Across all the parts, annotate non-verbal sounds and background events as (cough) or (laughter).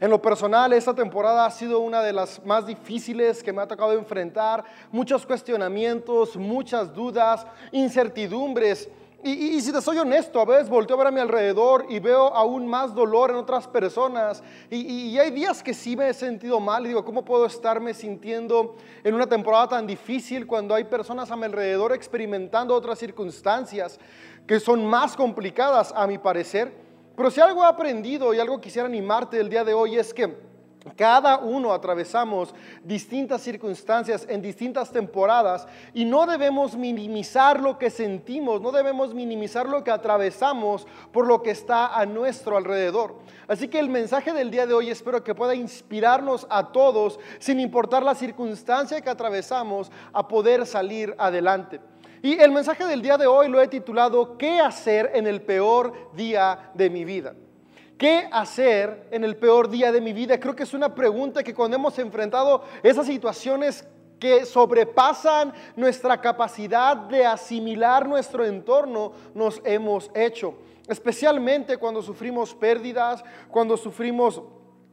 En lo personal, esta temporada ha sido una de las más difíciles que me ha tocado enfrentar. Muchos cuestionamientos, muchas dudas, incertidumbres. Y, si te soy honesto, a veces volteo a ver a mi alrededor y veo aún más dolor en otras personas. Y, y, hay días que sí me he sentido mal y digo, ¿cómo puedo estarme sintiendo en una temporada tan difícil cuando hay personas a mi alrededor experimentando otras circunstancias que son más complicadas a mi parecer? Pero si algo he aprendido y algo quisiera animarte el día de hoy es que cada uno atravesamos distintas circunstancias en distintas temporadas y no debemos minimizar lo que sentimos, no debemos minimizar lo que atravesamos por lo que está a nuestro alrededor. Así que el mensaje del día de hoy espero que pueda inspirarnos a todos, sin importar la circunstancia que atravesamos, a poder salir adelante. Y el mensaje del día de hoy lo he titulado ¿Qué hacer en el peor día de mi vida? ¿Qué hacer en el peor día de mi vida? Creo que es una pregunta que cuando hemos enfrentado esas situaciones que sobrepasan nuestra capacidad de asimilar nuestro entorno, nos hemos hecho. Especialmente cuando sufrimos pérdidas, cuando sufrimos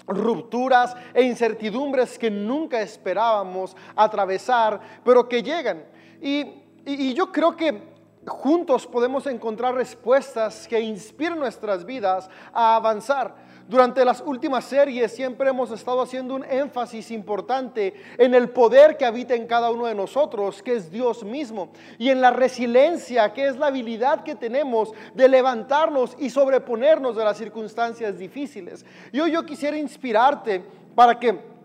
rupturas e incertidumbres que nunca esperábamos atravesar, pero que llegan. Y y, yo creo que juntos podemos encontrar respuestas que inspiren nuestras vidas a avanzar. Durante las últimas series siempre hemos estado haciendo un énfasis importante en el poder que habita en cada uno de nosotros, que es Dios mismo, y en la resiliencia, que es la habilidad que tenemos de levantarnos y sobreponernos de las circunstancias difíciles. Y hoy yo quisiera inspirarte para que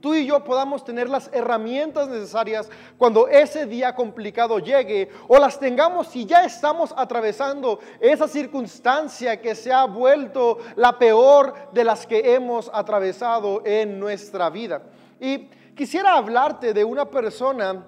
tú y yo podamos tener las herramientas necesarias cuando ese día complicado llegue o las tengamos si ya estamos atravesando esa circunstancia que se ha vuelto la peor de las que hemos atravesado en nuestra vida. Y quisiera hablarte de una persona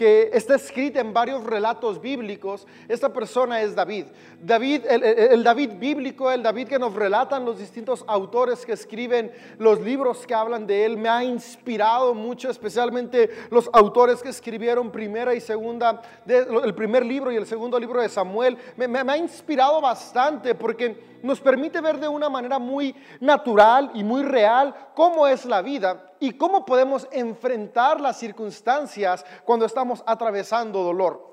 que está escrita en varios relatos bíblicos. Esta persona es David. David, el, David bíblico, el David que nos relatan los distintos autores que escriben los libros que hablan de él, me ha inspirado mucho, especialmente los autores que escribieron primera y segunda, el primer libro y el segundo libro de Samuel. me ha inspirado bastante porque nos permite ver de una manera muy natural y muy real cómo es la vida y cómo podemos enfrentar las circunstancias cuando estamos atravesando dolor.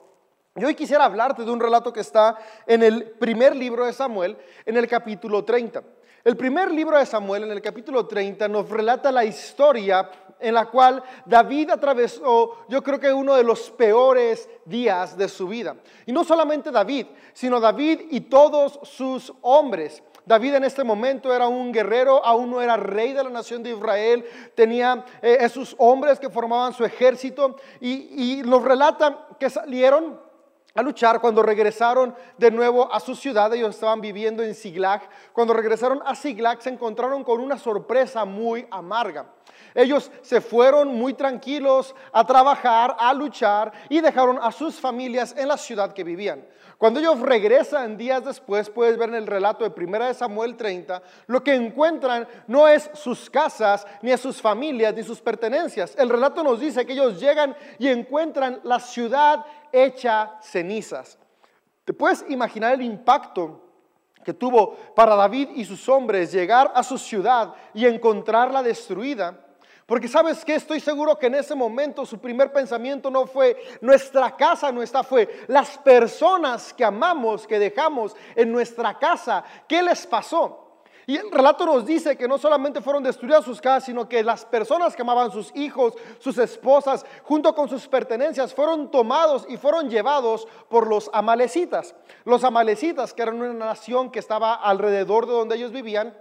Y hoy quisiera hablarte de un relato que está en el primer libro de Samuel, en el capítulo 30. El primer libro de Samuel, en el capítulo 30, nos relata la historia en la cual David atravesó, yo creo que uno de los peores días de su vida. Y no solamente David, sino David y todos sus hombres. David en este momento era un guerrero, aún no era rey de la nación de Israel, tenía eh, esos hombres que formaban su ejército y, y nos relata que salieron a luchar. Cuando regresaron de nuevo a su ciudad, ellos estaban viviendo en Siglag. Cuando regresaron a Siglag se encontraron con una sorpresa muy amarga. Ellos se fueron muy tranquilos a trabajar, a luchar y dejaron a sus familias en la ciudad que vivían. Cuando ellos regresan días después, puedes ver en el relato de 1 Samuel 30, lo que encuentran no es sus casas, ni a sus familias, ni sus pertenencias. El relato nos dice que ellos llegan y encuentran la ciudad hecha cenizas. ¿Te puedes imaginar el impacto que tuvo para David y sus hombres llegar a su ciudad y encontrarla destruida? Porque sabes que estoy seguro que en ese momento su primer pensamiento no fue nuestra casa no está, fue las personas que amamos, que dejamos en nuestra casa. ¿Qué les pasó? Y el relato nos dice que no solamente fueron destruidas sus casas, sino que las personas que amaban sus hijos, sus esposas, junto con sus pertenencias, fueron tomados y fueron llevados por los amalecitas. Los amalecitas, que eran una nación que estaba alrededor de donde ellos vivían,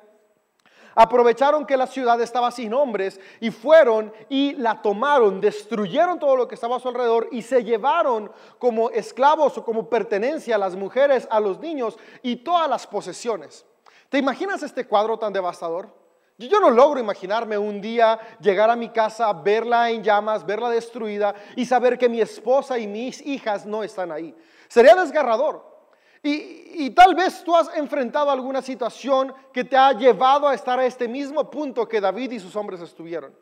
aprovecharon que la ciudad estaba sin hombres y fueron y la tomaron, destruyeron todo lo que estaba a su alrededor y se llevaron como esclavos o como pertenencia a las mujeres, a los niños y todas las posesiones. ¿Te imaginas este cuadro tan devastador? Yo no logro imaginarme un día llegar a mi casa, verla en llamas, verla destruida y saber que mi esposa y mis hijas no están ahí. Sería desgarrador. Y, tal vez tú has enfrentado alguna situación que te ha llevado a estar a este mismo punto que David y sus hombres estuvieron.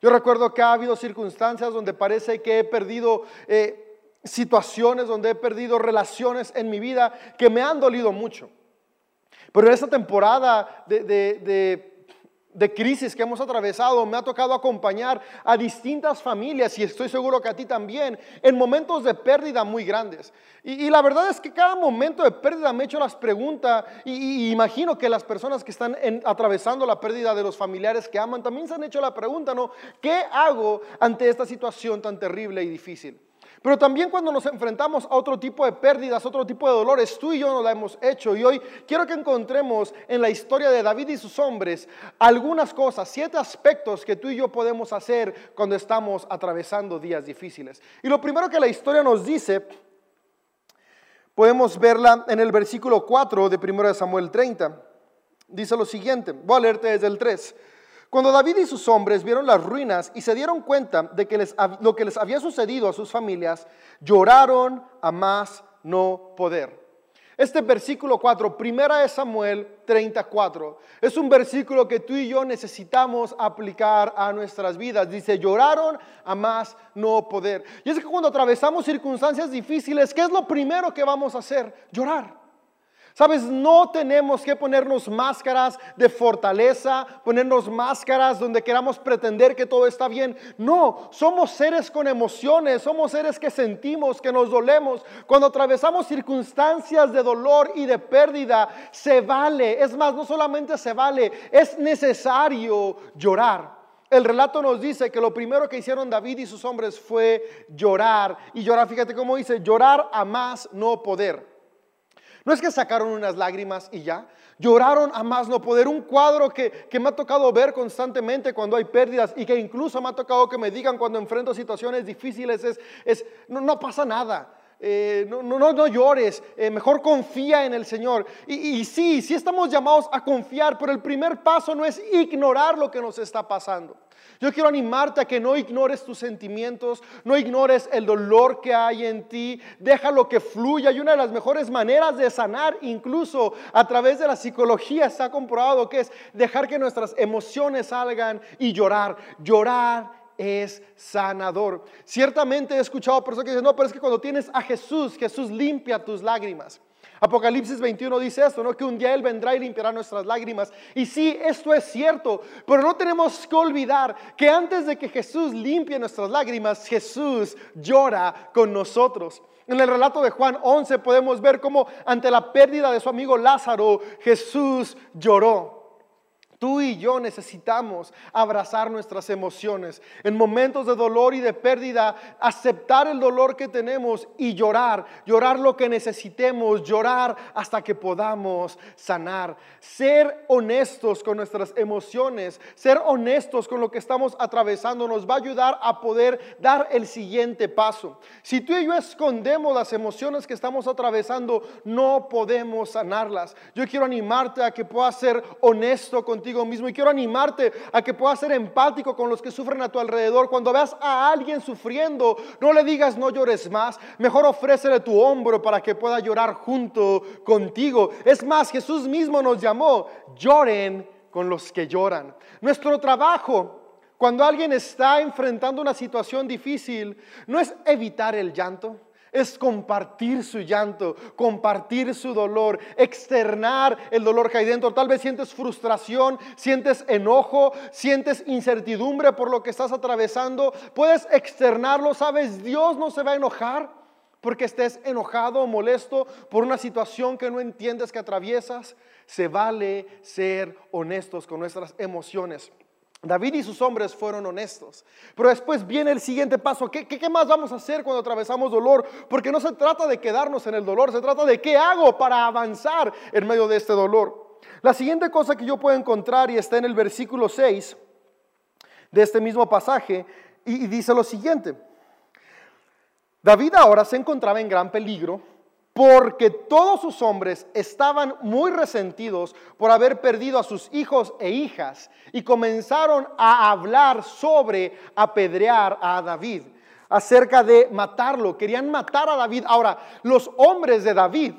Yo recuerdo que ha habido circunstancias donde parece que he perdido eh, situaciones, donde he perdido relaciones en mi vida que me han dolido mucho. Pero en esta temporada de, de crisis que hemos atravesado, me ha tocado acompañar a distintas familias y estoy seguro que a ti también, en momentos de pérdida muy grandes. Y, la verdad es que cada momento de pérdida me he hecho las preguntas y, imagino que las personas que están atravesando la pérdida de los familiares que aman también se han hecho la pregunta, ¿no? ¿Qué hago ante esta situación tan terrible y difícil? Pero también cuando nos enfrentamos a otro tipo de pérdidas, otro tipo de dolores, tú y yo no la hemos hecho. Y hoy quiero que encontremos en la historia de David y sus hombres algunas cosas, siete aspectos que tú y yo podemos hacer cuando estamos atravesando días difíciles. Y lo primero que la historia nos dice, podemos verla en el versículo 4 de 1 Samuel 30. Dice lo siguiente, voy a leerte desde el 3. Cuando David y sus hombres vieron las ruinas y se dieron cuenta de que lo que les había sucedido a sus familias, lloraron a más no poder. Este versículo 4, primera de Samuel 34, es un versículo que tú y yo necesitamos aplicar a nuestras vidas. Dice, lloraron a más no poder. Y es que cuando atravesamos circunstancias difíciles, ¿qué es lo primero que vamos a hacer? Llorar. Sabes, no tenemos que ponernos máscaras de fortaleza, ponernos máscaras donde queramos pretender que todo está bien. No, somos seres con emociones, somos seres que sentimos, que nos dolemos. Cuando atravesamos circunstancias de dolor y de pérdida, se vale. Es más, no solamente se vale, es necesario llorar. El relato nos dice que lo primero que hicieron David y sus hombres fue llorar. Y llorar, fíjate cómo dice, llorar a más no poder. No es que sacaron unas lágrimas y ya, lloraron a más no poder. Un cuadro que, me ha tocado ver constantemente cuando hay pérdidas y que incluso me ha tocado que me digan cuando enfrento situaciones difíciles es, es no, pasa nada. Eh, no, no, llores, eh, mejor confía en el Señor. Y, y sí, sí estamos llamados a confiar, pero el primer paso no es ignorar lo que nos está pasando. Yo quiero animarte a que no ignores tus sentimientos, no ignores el dolor que hay en ti, déjalo que fluya. Y una de las mejores maneras de sanar, incluso a través de la psicología, ha comprobado que es dejar que nuestras emociones salgan y llorar. Llorar es sanador. Ciertamente he escuchado personas que dicen, no, pero es que cuando tienes a Jesús, Jesús limpia tus lágrimas. Apocalipsis 21 dice esto, ¿no? Que un día Él vendrá y limpiará nuestras lágrimas. Y sí, esto es cierto, pero no tenemos que olvidar que antes de que Jesús limpie nuestras lágrimas, Jesús llora con nosotros. En el relato de Juan 11 podemos ver cómo ante la pérdida de su amigo Lázaro, Jesús lloró. Tú y yo necesitamos abrazar nuestras emociones. En momentos de dolor y de pérdida, aceptar el dolor que tenemos y llorar, llorar lo que necesitemos, llorar hasta que podamos sanar. Ser honestos con nuestras emociones, ser honestos con lo que estamos atravesando nos va a ayudar a poder dar el siguiente paso. Si tú y yo escondemos las emociones que estamos atravesando, no podemos sanarlas. Yo quiero animarte a que puedas ser honesto contigo mismo. Y quiero animarte a que puedas ser empático con los que sufren a tu alrededor. Cuando veas a alguien sufriendo, no le digas no llores más. Mejor ofrécele tu hombro para que pueda llorar junto contigo. Es más, Jesús mismo nos llamó, lloren con los que lloran. Nuestro trabajo cuando alguien está enfrentando una situación difícil no es evitar el llanto es compartir su llanto, compartir su dolor, externar el dolor que hay dentro. Tal vez sientes frustración, sientes enojo, sientes incertidumbre por lo que estás atravesando. Puedes externarlo, sabes, Dios no se va a enojar porque estés enojado o molesto por una situación que no entiendes que atraviesas. Se vale ser honestos con nuestras emociones. David y sus hombres fueron honestos. Pero después viene el siguiente paso. ¿Qué, ¿Qué, más vamos a hacer cuando atravesamos dolor? Porque no se trata de quedarnos en el dolor, se trata de qué hago para avanzar en medio de este dolor. La siguiente cosa que yo puedo encontrar y está en el versículo 6 de este mismo pasaje y dice lo siguiente. David ahora se encontraba en gran peligro porque todos sus hombres estaban muy resentidos por haber perdido a sus hijos e hijas y comenzaron a hablar sobre apedrear a David, acerca de matarlo, querían matar a David. Ahora, los hombres de David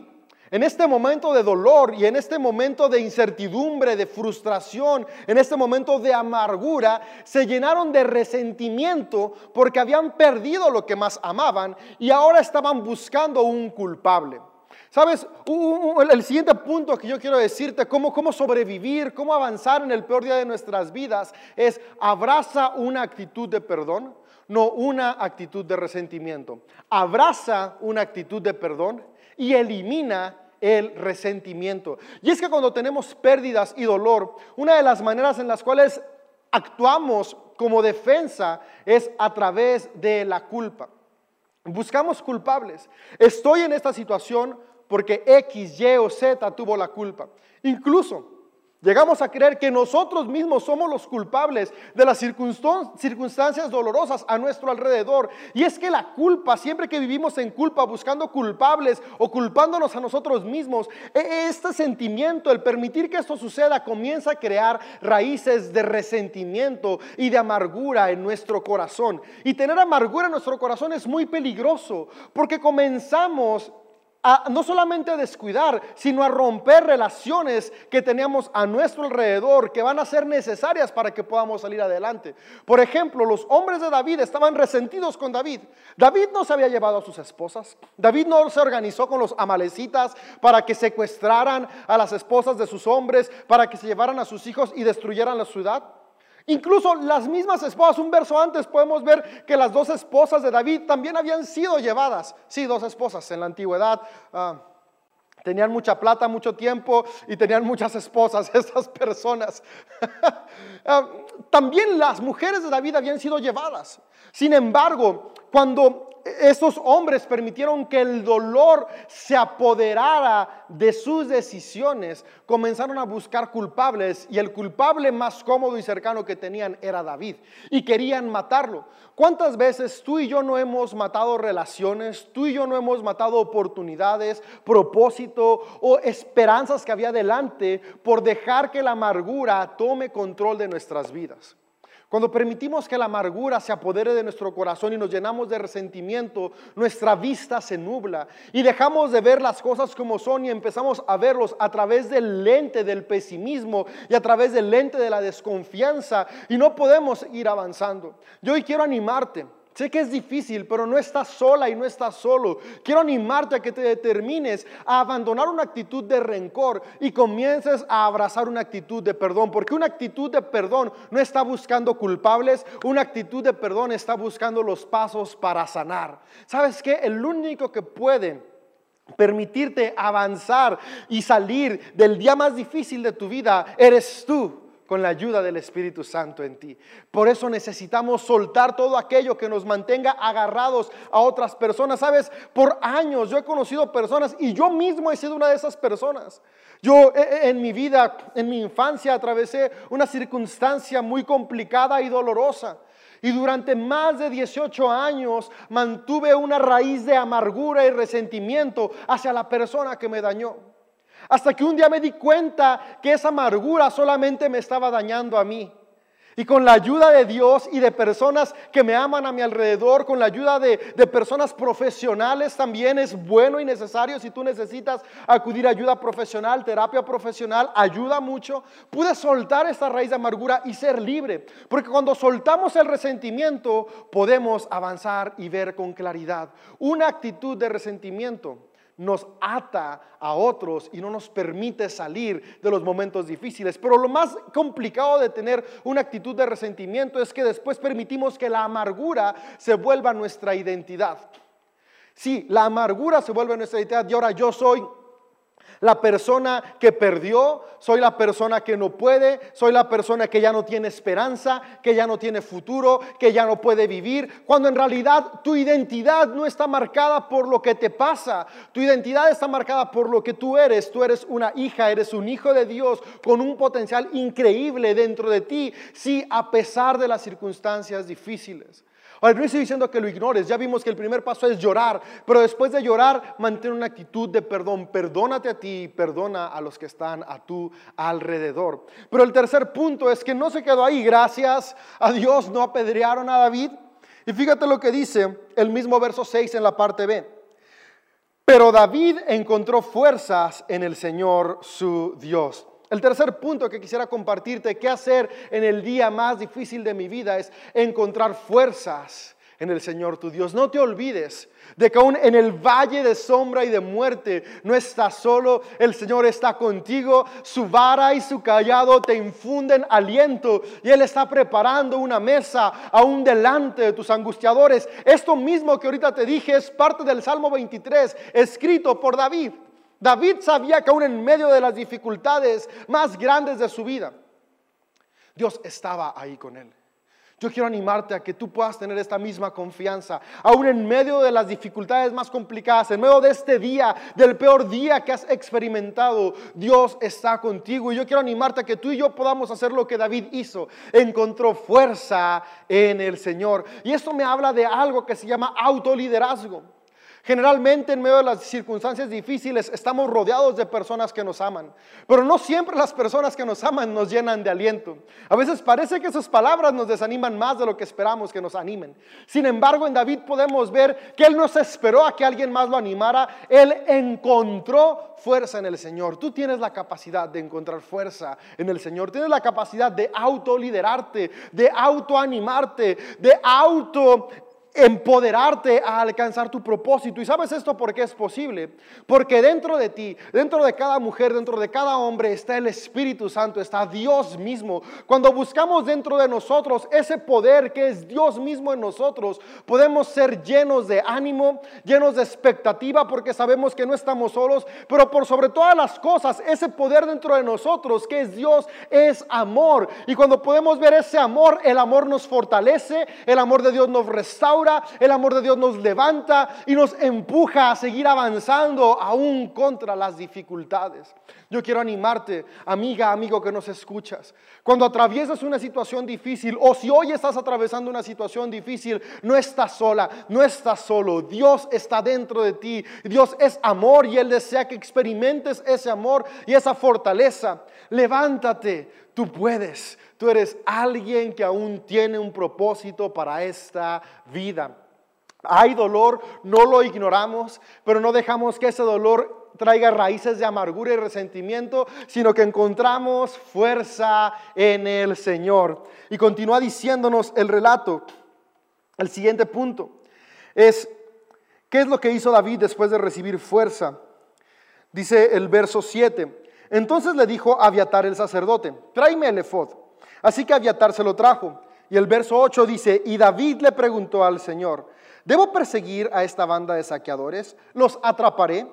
en este momento de dolor y en este momento de incertidumbre, de frustración, en este momento de amargura, se llenaron de resentimiento porque habían perdido lo que más amaban y ahora estaban buscando un culpable. Sabes, el siguiente punto que yo quiero decirte, cómo, cómo sobrevivir, cómo avanzar en el peor día de nuestras vidas, es abraza una actitud de perdón, no una actitud de resentimiento. Abraza una actitud de perdón y elimina el resentimiento. Y es que cuando tenemos pérdidas y dolor, una de las maneras en las cuales actuamos como defensa es a través de la culpa. Buscamos culpables. Estoy en esta situación porque X, Y o Z tuvo la culpa. Incluso llegamos a creer que nosotros mismos somos los culpables de las circunstancias dolorosas a nuestro alrededor. Y es que la culpa, siempre que vivimos en culpa, buscando culpables o culpándonos a nosotros mismos, e-, este sentimiento, el permitir que esto suceda, comienza a crear raíces de resentimiento y de amargura en nuestro corazón. Y tener amargura en nuestro corazón es muy peligroso porque comenzamos no solamente a descuidar, sino a romper relaciones que teníamos a nuestro alrededor que van a ser necesarias para que podamos salir adelante. Por ejemplo, los hombres de David estaban resentidos con David. David no se había llevado a sus esposas. David no se organizó con los amalecitas para que secuestraran a las esposas de sus hombres, para que se llevaran a sus hijos y destruyeran la ciudad. Incluso las mismas esposas, un verso antes podemos ver que las dos esposas de David también habían sido llevadas. Sí, dos esposas en la antigüedad. Ah, tenían mucha plata, mucho tiempo y tenían muchas esposas (laughs) esas personas. (laughs) Ah, también las mujeres de David habían sido llevadas. Sin embargo, cuando esos hombres permitieron que el dolor se apoderara de sus decisiones, comenzaron a buscar culpables y el culpable más cómodo y cercano que tenían era David y querían matarlo. ¿Cuántas veces tú y yo no hemos matado relaciones, tú y yo no hemos matado oportunidades, propósito o esperanzas que había delante por dejar que la amargura tome control de nuestras vidas? Cuando permitimos que la amargura se apodere de nuestro corazón y nos llenamos de resentimiento, nuestra vista se nubla y dejamos de ver las cosas como son y empezamos a verlos a través del lente del pesimismo y a través del lente de la desconfianza y no podemos ir avanzando. Yo hoy quiero animarte Sé que es difícil, pero no estás sola y no estás solo. Quiero animarte a que te determines a abandonar una actitud de rencor y comiences a abrazar una actitud de perdón, porque una actitud de perdón no está buscando culpables, una actitud de perdón está buscando los pasos para sanar. ¿Sabes qué? El único que puede permitirte avanzar y salir del día más difícil de tu vida eres tú con la ayuda del Espíritu Santo en ti. Por eso necesitamos soltar todo aquello que nos mantenga agarrados a otras personas. Sabes, por años yo he conocido personas y yo mismo he sido una de esas personas. Yo eh, eh, en mi vida, en mi infancia, atravesé una circunstancia muy complicada y dolorosa. Y durante más de 18 años mantuve una raíz de amargura y resentimiento hacia la persona que me dañó. Hasta que un día me di cuenta que esa amargura solamente me estaba dañando a mí. Y con la ayuda de Dios y de personas que me aman a mi alrededor, con la ayuda de, personas profesionales también es bueno y necesario si tú necesitas acudir a ayuda profesional, terapia profesional, ayuda mucho. Pude soltar esta raíz de amargura y ser libre. Porque cuando soltamos el resentimiento podemos avanzar y ver con claridad. Una actitud de resentimiento nos ata a otros y no nos permite salir de los momentos difíciles. Pero lo más complicado de tener una actitud de resentimiento es que después permitimos que la amargura se vuelva nuestra identidad. Sí, la amargura se vuelve nuestra identidad y ahora yo soy la persona que perdió, soy la persona que no puede, soy la persona que ya no tiene esperanza, que ya no tiene futuro, que ya no puede vivir, cuando en realidad tu identidad no está marcada por lo que te pasa, tu identidad está marcada por lo que tú eres, tú eres una hija, eres un hijo de Dios con un potencial increíble dentro de ti, sí, a pesar de las circunstancias difíciles. Ahora, no estoy diciendo que lo ignores, ya vimos que el primer paso es llorar, pero después de llorar, mantén una actitud de perdón. Perdónate a ti y perdona a los que están a tu alrededor. Pero el tercer punto es que no se quedó ahí, gracias a Dios no apedrearon a David. Y fíjate lo que dice el mismo verso 6 en la parte B. Pero David encontró fuerzas en el Señor su Dios. El tercer punto que quisiera compartirte, qué hacer en el día más difícil de mi vida, es encontrar fuerzas en el Señor tu Dios. No te olvides de que aún en el valle de sombra y de muerte no estás solo, el Señor está contigo, su vara y su callado te infunden aliento y Él está preparando una mesa aún delante de tus angustiadores. Esto mismo que ahorita te dije es parte del Salmo 23, escrito por David. David sabía que aún en medio de las dificultades más grandes de su vida, Dios estaba ahí con él. Yo quiero animarte a que tú puedas tener esta misma confianza, aún en medio de las dificultades más complicadas, en medio de este día, del peor día que has experimentado, Dios está contigo. Y yo quiero animarte a que tú y yo podamos hacer lo que David hizo, encontró fuerza en el Señor. Y esto me habla de algo que se llama autoliderazgo. Generalmente en medio de las circunstancias difíciles estamos rodeados de personas que nos aman, pero no siempre las personas que nos aman nos llenan de aliento. A veces parece que sus palabras nos desaniman más de lo que esperamos que nos animen. Sin embargo, en David podemos ver que él no se esperó a que alguien más lo animara, él encontró fuerza en el Señor. Tú tienes la capacidad de encontrar fuerza en el Señor, tienes la capacidad de autoliderarte, de autoanimarte, de auto empoderarte a alcanzar tu propósito. ¿Y sabes esto por qué es posible? Porque dentro de ti, dentro de cada mujer, dentro de cada hombre está el Espíritu Santo, está Dios mismo. Cuando buscamos dentro de nosotros ese poder que es Dios mismo en nosotros, podemos ser llenos de ánimo, llenos de expectativa porque sabemos que no estamos solos, pero por sobre todas las cosas, ese poder dentro de nosotros que es Dios es amor. Y cuando podemos ver ese amor, el amor nos fortalece, el amor de Dios nos restaura el amor de Dios nos levanta y nos empuja a seguir avanzando aún contra las dificultades. Yo quiero animarte, amiga, amigo que nos escuchas. Cuando atraviesas una situación difícil o si hoy estás atravesando una situación difícil, no estás sola, no estás solo. Dios está dentro de ti. Dios es amor y Él desea que experimentes ese amor y esa fortaleza. Levántate, tú puedes. Tú eres alguien que aún tiene un propósito para esta vida. Hay dolor, no lo ignoramos, pero no dejamos que ese dolor traiga raíces de amargura y resentimiento, sino que encontramos fuerza en el Señor. Y continúa diciéndonos el relato. El siguiente punto es, ¿qué es lo que hizo David después de recibir fuerza? Dice el verso 7. Entonces le dijo a Abiatar el sacerdote, tráeme el efod. Así que Abiatar se lo trajo. Y el verso 8 dice, y David le preguntó al Señor, ¿debo perseguir a esta banda de saqueadores? ¿Los atraparé?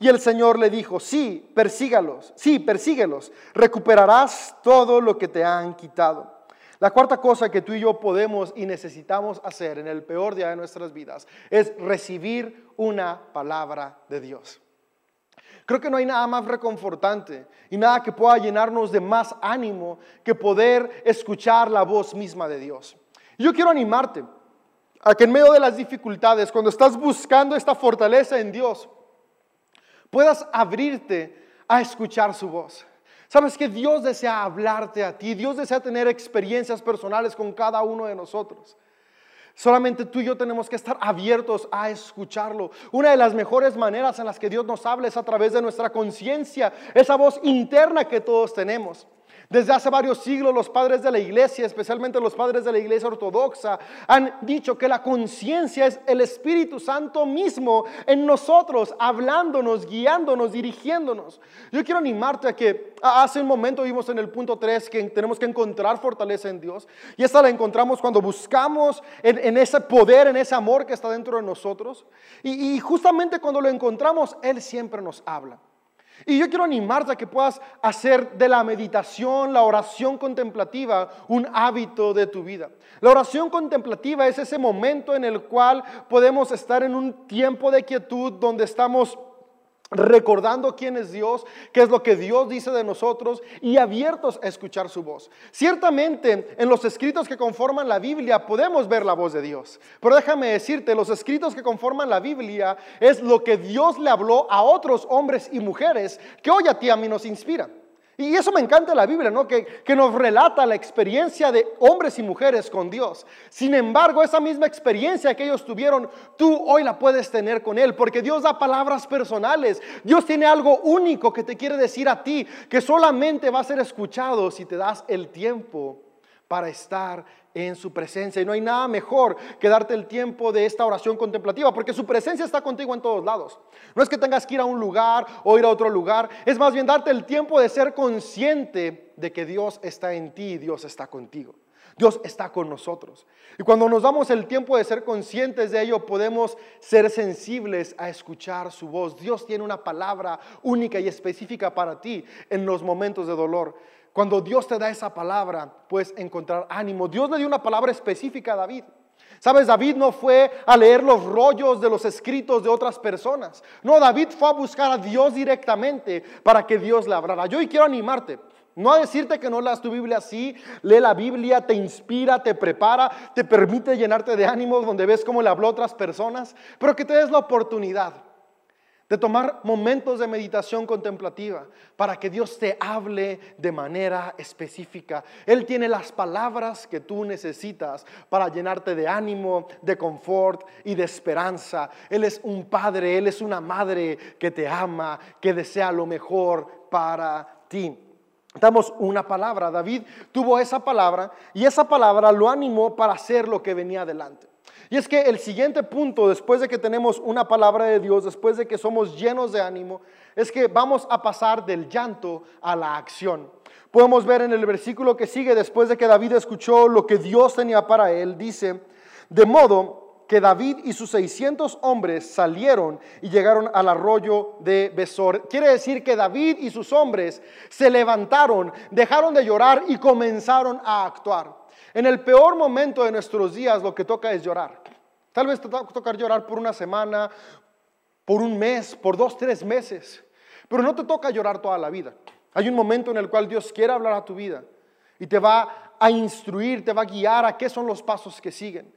Y el Señor le dijo, sí, persígalos, sí, persíguelos, recuperarás todo lo que te han quitado. La cuarta cosa que tú y yo podemos y necesitamos hacer en el peor día de nuestras vidas es recibir una palabra de Dios. Creo que no hay nada más reconfortante y nada que pueda llenarnos de más ánimo que poder escuchar la voz misma de Dios. yo quiero animarte a que en medio de las dificultades, cuando estás buscando esta fortaleza en Dios, puedas abrirte a escuchar su voz. Sabes que Dios desea hablarte a ti, Dios desea tener experiencias personales con cada uno de nosotros. Solamente tú y yo tenemos que estar abiertos a escucharlo. Una de las mejores maneras en las que Dios nos habla es a través de nuestra conciencia, esa voz interna que todos tenemos. Desde hace varios siglos los padres de la iglesia, especialmente los padres de la iglesia ortodoxa, han dicho que la conciencia es el Espíritu Santo mismo en nosotros, hablándonos, guiándonos, dirigiéndonos. Yo quiero animarte a que hace un momento vimos en el punto 3 que tenemos que encontrar fortaleza en Dios. Y esta la encontramos cuando buscamos en, ese poder, en ese amor que está dentro de nosotros. y justamente cuando lo encontramos, Él siempre nos habla. Y yo quiero animarte a que puedas hacer de la meditación, la oración contemplativa, un hábito de tu vida. La oración contemplativa es ese momento en el cual podemos estar en un tiempo de quietud donde estamos recordando quién es Dios, qué es lo que Dios dice de nosotros y abiertos a escuchar su voz. Ciertamente en los escritos que conforman la Biblia podemos ver la voz de Dios, pero déjame decirte, los escritos que conforman la Biblia es lo que Dios le habló a otros hombres y mujeres que hoy a ti a mí nos inspiran. Y eso me encanta la Biblia, ¿no? Que, que, nos relata la experiencia de hombres y mujeres con Dios. Sin embargo, esa misma experiencia que ellos tuvieron, tú hoy la puedes tener con Él, porque Dios da palabras personales. Dios tiene algo único que te quiere decir a ti, que solamente va a ser escuchado si te das el tiempo para estar en su presencia. Y no hay nada mejor que darte el tiempo de esta oración contemplativa, porque su presencia está contigo en todos lados. No es que tengas que ir a un lugar o ir a otro lugar, es más bien darte el tiempo de ser consciente de que Dios está en ti y Dios está contigo. Dios está con nosotros. Y cuando nos damos el tiempo de ser conscientes de ello, podemos ser sensibles a escuchar su voz. Dios tiene una palabra única y específica para ti en los momentos de dolor. Cuando Dios te da esa palabra, puedes encontrar ánimo. Dios le dio una palabra específica a David. Sabes, David no fue a leer los rollos de los escritos de otras personas. No, David fue a buscar a Dios directamente para que Dios le hablara. Yo hoy quiero animarte. No a decirte que no leas tu Biblia así, lee la Biblia, te inspira, te prepara, te permite llenarte de ánimos donde ves cómo le habló a otras personas, pero que te des la oportunidad de tomar momentos de meditación contemplativa para que Dios te hable de manera específica. Él tiene las palabras que tú necesitas para llenarte de ánimo, de confort y de esperanza. Él es un padre, Él es una madre que te ama, que desea lo mejor para ti. Damos una palabra. David tuvo esa palabra y esa palabra lo animó para hacer lo que venía adelante. Y es que el siguiente punto, después de que tenemos una palabra de Dios, después de que somos llenos de ánimo, es que vamos a pasar del llanto a la acción. Podemos ver en el versículo que sigue, después de que David escuchó lo que Dios tenía para él, dice, de modo que David y sus 600 hombres salieron y llegaron al arroyo de Besor. Quiere decir que David y sus hombres se levantaron, dejaron de llorar y comenzaron a actuar. En el peor momento de nuestros días lo que toca es llorar. Tal vez te toca llorar por una semana, por un mes, por dos, tres meses, pero no te toca llorar toda la vida. Hay un momento en el cual Dios quiere hablar a tu vida y te va a instruir, te va a guiar a qué son los pasos que siguen.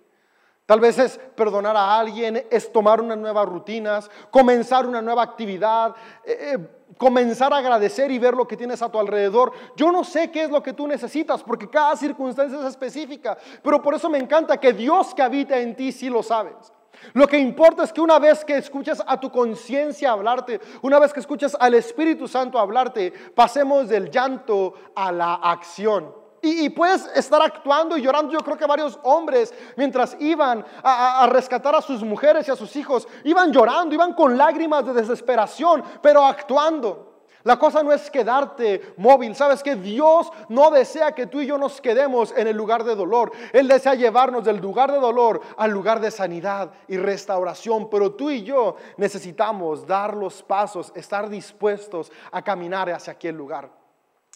Tal vez es perdonar a alguien, es tomar unas nuevas rutinas, comenzar una nueva actividad, eh, eh, comenzar a agradecer y ver lo que tienes a tu alrededor. Yo no sé qué es lo que tú necesitas porque cada circunstancia es específica, pero por eso me encanta que Dios que habita en ti sí lo sabes. Lo que importa es que una vez que escuchas a tu conciencia hablarte, una vez que escuchas al Espíritu Santo hablarte, pasemos del llanto a la acción. Y, puedes estar actuando y llorando. Yo creo que varios hombres, mientras iban a, a, rescatar a sus mujeres y a sus hijos, iban llorando, iban con lágrimas de desesperación, pero actuando. La cosa no es quedarte móvil. Sabes que Dios no desea que tú y yo nos quedemos en el lugar de dolor. Él desea llevarnos del lugar de dolor al lugar de sanidad y restauración. Pero tú y yo necesitamos dar los pasos, estar dispuestos a caminar hacia aquel lugar.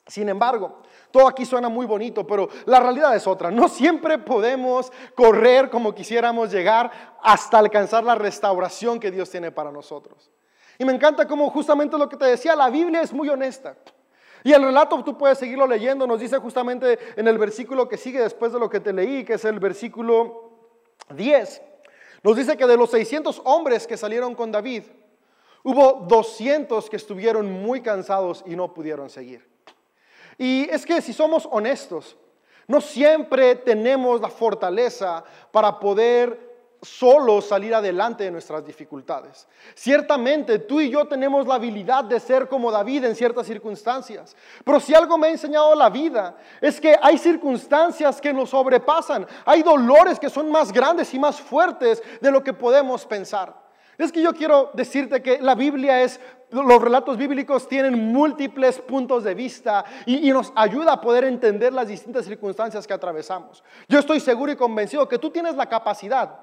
Sin embargo, todo aquí suena muy bonito, pero la realidad es otra. No siempre podemos correr como quisiéramos llegar hasta alcanzar la restauración que Dios tiene para nosotros. Y me encanta como justamente lo que te decía, la Biblia es muy honesta. Y el relato tú puedes seguirlo leyendo, nos dice justamente en el versículo que sigue después de lo que te leí, que es el versículo 10. Nos dice que de los 600 hombres que salieron con David, hubo 200 que estuvieron muy cansados y no pudieron seguir. Y es que si somos honestos, no siempre tenemos la fortaleza para poder solo salir adelante de nuestras dificultades. Ciertamente tú y yo tenemos la habilidad de ser como David en ciertas circunstancias, pero si algo me ha enseñado la vida es que hay circunstancias que nos sobrepasan, hay dolores que son más grandes y más fuertes de lo que podemos pensar. Es que yo quiero decirte que la Biblia es, los relatos bíblicos tienen múltiples puntos de vista y, nos ayuda a poder entender las distintas circunstancias que atravesamos. Yo estoy seguro y convencido que tú tienes la capacidad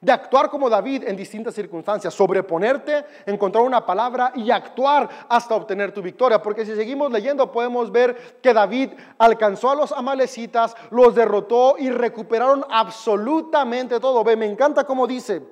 de actuar como David en distintas circunstancias, sobreponerte, encontrar una palabra y actuar hasta obtener tu victoria. Porque si seguimos leyendo podemos ver que David alcanzó a los amalecitas, los derrotó y recuperaron absolutamente todo. Ve, me encanta como dice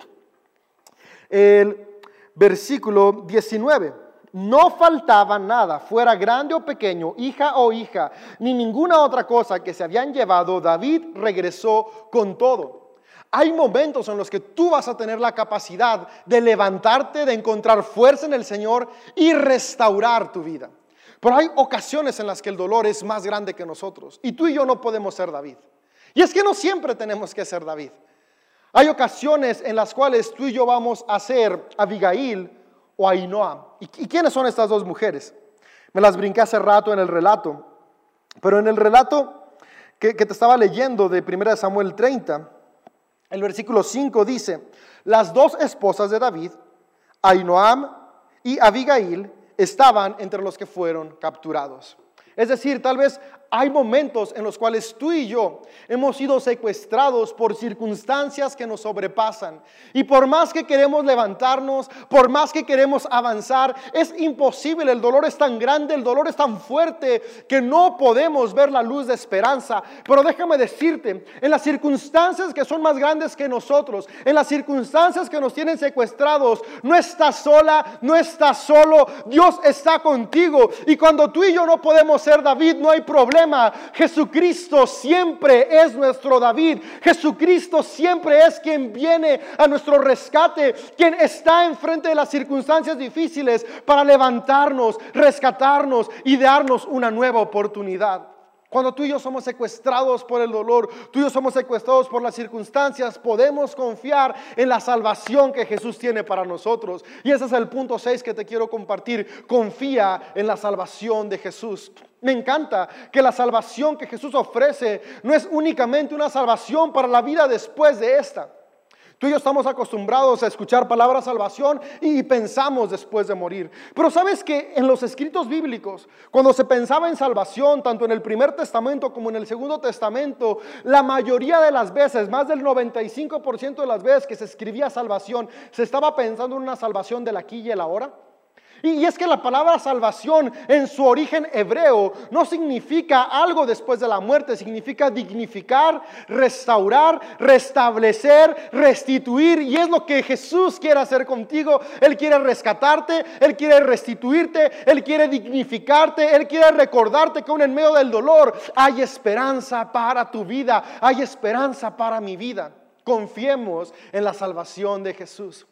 el versículo 19. No faltaba nada, fuera grande o pequeño, hija o hija, ni ninguna otra cosa que se habían llevado. David regresó con todo. Hay momentos en los que tú vas a tener la capacidad de levantarte, de encontrar fuerza en el Señor y restaurar tu vida. Pero hay ocasiones en las que el dolor es más grande que nosotros. Y tú y yo no podemos ser David. Y es que no siempre tenemos que ser David. Hay ocasiones en las cuales tú y yo vamos a ser Abigail o Ainoa. ¿Y, quiénes son estas dos mujeres? Me las brinqué hace rato en el relato. Pero en el relato que, te estaba leyendo de 1 Samuel 30, el versículo 5 dice, las dos esposas de David, Ainoam y Abigail, estaban entre los que fueron capturados. Es decir, tal vez hay momentos en los cuales tú y yo hemos sido secuestrados por circunstancias que nos sobrepasan. Y por más que queremos levantarnos, por más que queremos avanzar, es imposible. El dolor es tan grande, el dolor es tan fuerte que no podemos ver la luz de esperanza. Pero déjame decirte, en las circunstancias que son más grandes que nosotros, en las circunstancias que nos tienen secuestrados, no estás sola, no estás solo. Dios está contigo. Y cuando tú y yo no podemos ser David, no hay problema Jesucristo siempre es nuestro David. Jesucristo siempre es quien viene a nuestro rescate, quien está enfrente de las circunstancias difíciles para levantarnos, rescatarnos y darnos una nueva oportunidad. Cuando tú y yo somos secuestrados por el dolor, tú y yo somos secuestrados por las circunstancias, podemos confiar en la salvación que Jesús tiene para nosotros. Y ese es el punto 6 que te quiero compartir. Confía en la salvación de Jesús. Me encanta que la salvación que Jesús ofrece no es únicamente una salvación para la vida después de esta. Tú y yo estamos acostumbrados a escuchar palabra salvación y pensamos después de morir. Pero sabes que en los escritos bíblicos, cuando se pensaba en salvación, tanto en el primer testamento como en el segundo testamento, la mayoría de las veces, más del 95% de las veces que se escribía salvación, se estaba pensando en una salvación del aquí y el ahora. Y es que la palabra salvación en su origen hebreo no significa algo después de la muerte, significa dignificar, restaurar, restablecer, restituir. Y es lo que Jesús quiere hacer contigo. Él quiere rescatarte, Él quiere restituirte, Él quiere dignificarte, Él quiere recordarte que aún en medio del dolor hay esperanza para tu vida, hay esperanza para mi vida. Confiemos en la salvación de Jesús.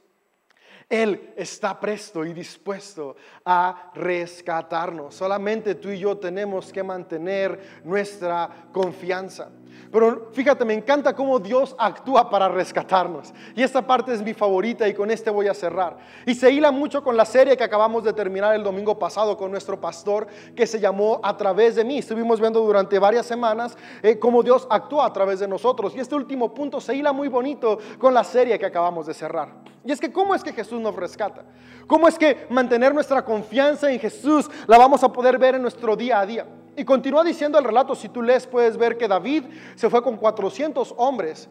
Él está presto y dispuesto a rescatarnos. Solamente tú y yo tenemos que mantener nuestra confianza. Pero fíjate, me encanta cómo Dios actúa para rescatarnos. Y esta parte es mi favorita y con este voy a cerrar. Y se hila mucho con la serie que acabamos de terminar el domingo pasado con nuestro pastor que se llamó A través de mí. Estuvimos viendo durante varias semanas eh, cómo Dios actúa a través de nosotros. Y este último punto se hila muy bonito con la serie que acabamos de cerrar. Y es que cómo es que Jesús nos rescata. ¿Cómo es que mantener nuestra confianza en Jesús la vamos a poder ver en nuestro día a día? Y continúa diciendo el relato, si tú lees puedes ver que David se fue con 400 hombres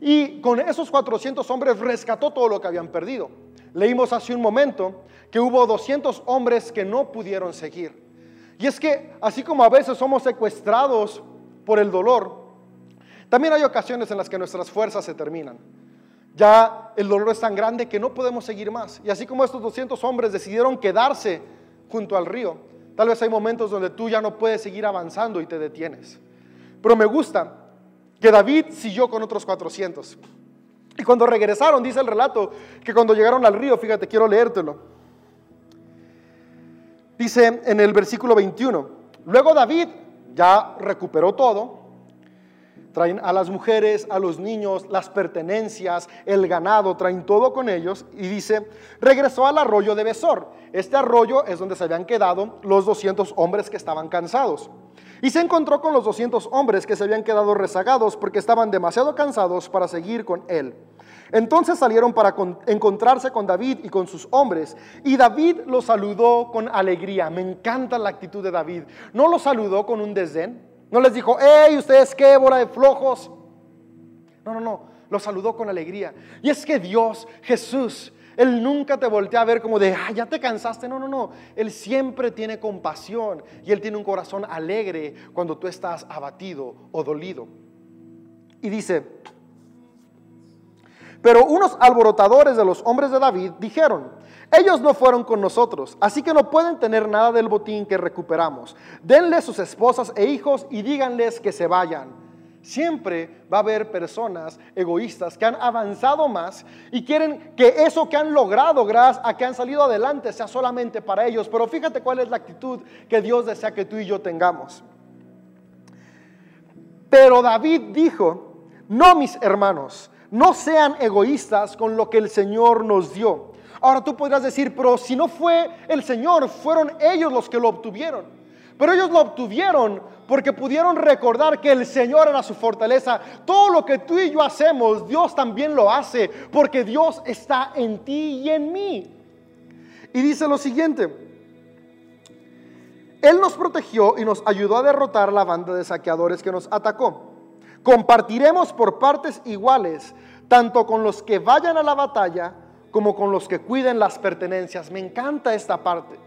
y con esos 400 hombres rescató todo lo que habían perdido. Leímos hace un momento que hubo 200 hombres que no pudieron seguir. Y es que así como a veces somos secuestrados por el dolor, también hay ocasiones en las que nuestras fuerzas se terminan. Ya el dolor es tan grande que no podemos seguir más. Y así como estos 200 hombres decidieron quedarse junto al río, Tal vez hay momentos donde tú ya no puedes seguir avanzando y te detienes. Pero me gusta que David siguió con otros 400. Y cuando regresaron, dice el relato, que cuando llegaron al río, fíjate, quiero leértelo. Dice en el versículo 21, luego David ya recuperó todo, traen a las mujeres, a los niños, las pertenencias, el ganado, traen todo con ellos y dice, regresó al arroyo de Besor. Este arroyo es donde se habían quedado los 200 hombres que estaban cansados. Y se encontró con los 200 hombres que se habían quedado rezagados porque estaban demasiado cansados para seguir con él. Entonces salieron para encontrarse con David y con sus hombres. Y David los saludó con alegría. Me encanta la actitud de David. No los saludó con un desdén. No les dijo, hey, ustedes qué, bola de flojos. No, no, no. Los saludó con alegría. Y es que Dios, Jesús, Él nunca te voltea a ver como de, ah, ya te cansaste. No, no, no. Él siempre tiene compasión y Él tiene un corazón alegre cuando tú estás abatido o dolido. Y dice, pero unos alborotadores de los hombres de David dijeron, ellos no fueron con nosotros, así que no pueden tener nada del botín que recuperamos. Denle sus esposas e hijos y díganles que se vayan. Siempre va a haber personas egoístas que han avanzado más y quieren que eso que han logrado gracias a que han salido adelante sea solamente para ellos. Pero fíjate cuál es la actitud que Dios desea que tú y yo tengamos. Pero David dijo, no mis hermanos, no sean egoístas con lo que el Señor nos dio. Ahora tú podrías decir, pero si no fue el Señor, fueron ellos los que lo obtuvieron. Pero ellos lo obtuvieron porque pudieron recordar que el Señor era su fortaleza. Todo lo que tú y yo hacemos, Dios también lo hace, porque Dios está en ti y en mí. Y dice lo siguiente, Él nos protegió y nos ayudó a derrotar la banda de saqueadores que nos atacó. Compartiremos por partes iguales, tanto con los que vayan a la batalla como con los que cuiden las pertenencias. Me encanta esta parte.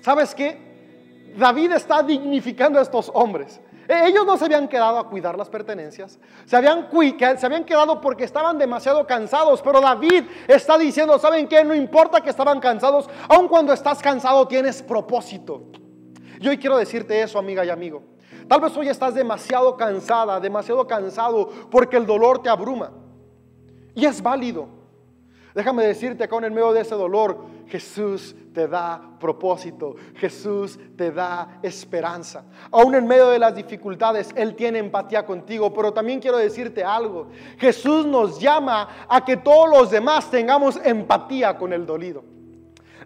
¿Sabes qué? David está dignificando a estos hombres. E, ellos no se habían quedado a cuidar las pertenencias, se habían, se habían quedado porque estaban demasiado cansados, pero David está diciendo, ¿saben qué? No importa que estaban cansados, aun cuando estás cansado tienes propósito. Yo hoy quiero decirte eso, amiga y amigo. Tal vez hoy estás demasiado cansada, demasiado cansado porque el dolor te abruma. Y es válido. Déjame decirte acá en medio de ese dolor, Jesús te da propósito, Jesús te da esperanza. Aún en medio de las dificultades, Él tiene empatía contigo, pero también quiero decirte algo, Jesús nos llama a que todos los demás tengamos empatía con el dolido.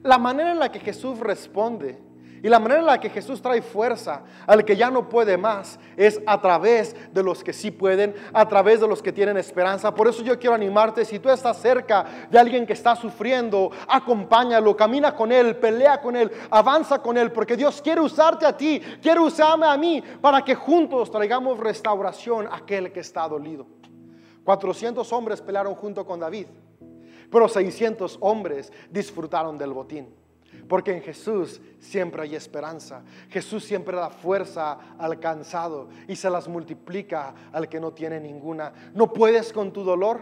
La manera en la que Jesús responde y la manera en la que Jesús trae fuerza al que ya no puede más es a través de los que sí pueden, a través de los que tienen esperanza. Por eso yo quiero animarte, si tú estás cerca de alguien que está sufriendo, acompáñalo, camina con él, pelea con él, avanza con él, porque Dios quiere usarte a ti, quiere usarme a mí para que juntos traigamos restauración a aquel que está dolido. 400 hombres pelearon junto con David, pero 600 hombres disfrutaron del botín. Porque en Jesús siempre hay esperanza. Jesús siempre da fuerza al cansado y se las multiplica al que no tiene ninguna. ¿No puedes con tu dolor?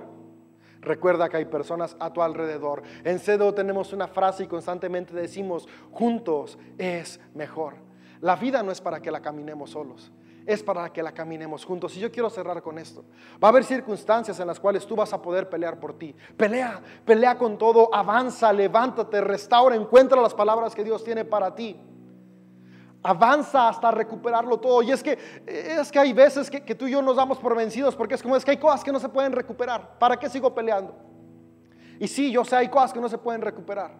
Recuerda que hay personas a tu alrededor. En CEDO tenemos una frase y constantemente decimos, juntos es mejor. La vida no es para que la caminemos solos es para que la caminemos juntos. Y yo quiero cerrar con esto. Va a haber circunstancias en las cuales tú vas a poder pelear por ti. Pelea, pelea con todo, avanza, levántate, restaura, encuentra las palabras que Dios tiene para ti. Avanza hasta recuperarlo todo. Y es que, es que hay veces que, que tú y yo nos damos por vencidos porque es como es que hay cosas que no se pueden recuperar. ¿Para qué sigo peleando? Y sí, yo sé, hay cosas que no se pueden recuperar.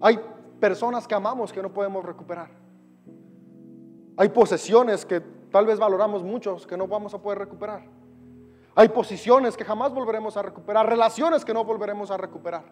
Hay personas que amamos que no podemos recuperar. Hay posesiones que tal vez valoramos muchos que no vamos a poder recuperar. Hay posiciones que jamás volveremos a recuperar, relaciones que no volveremos a recuperar.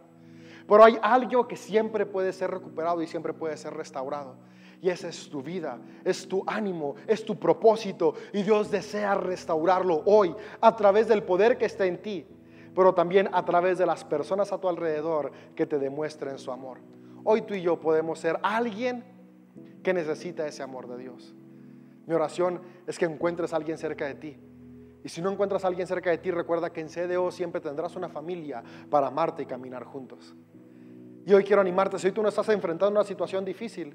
Pero hay algo que siempre puede ser recuperado y siempre puede ser restaurado. Y esa es tu vida, es tu ánimo, es tu propósito. Y Dios desea restaurarlo hoy a través del poder que está en ti, pero también a través de las personas a tu alrededor que te demuestren su amor. Hoy tú y yo podemos ser alguien que necesita ese amor de Dios. Mi oración es que encuentres a alguien cerca de ti. Y si no encuentras a alguien cerca de ti, recuerda que en CDO siempre tendrás una familia para amarte y caminar juntos. Y hoy quiero animarte, si hoy tú no estás enfrentando una situación difícil,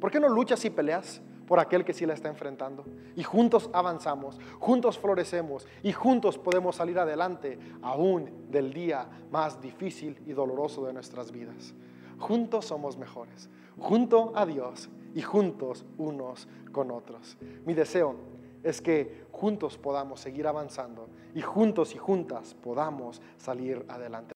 ¿por qué no luchas y peleas por aquel que sí la está enfrentando? Y juntos avanzamos, juntos florecemos y juntos podemos salir adelante aún del día más difícil y doloroso de nuestras vidas. Juntos somos mejores, junto a Dios y juntos unos con otros. Mi deseo es que juntos podamos seguir avanzando y juntos y juntas podamos salir adelante.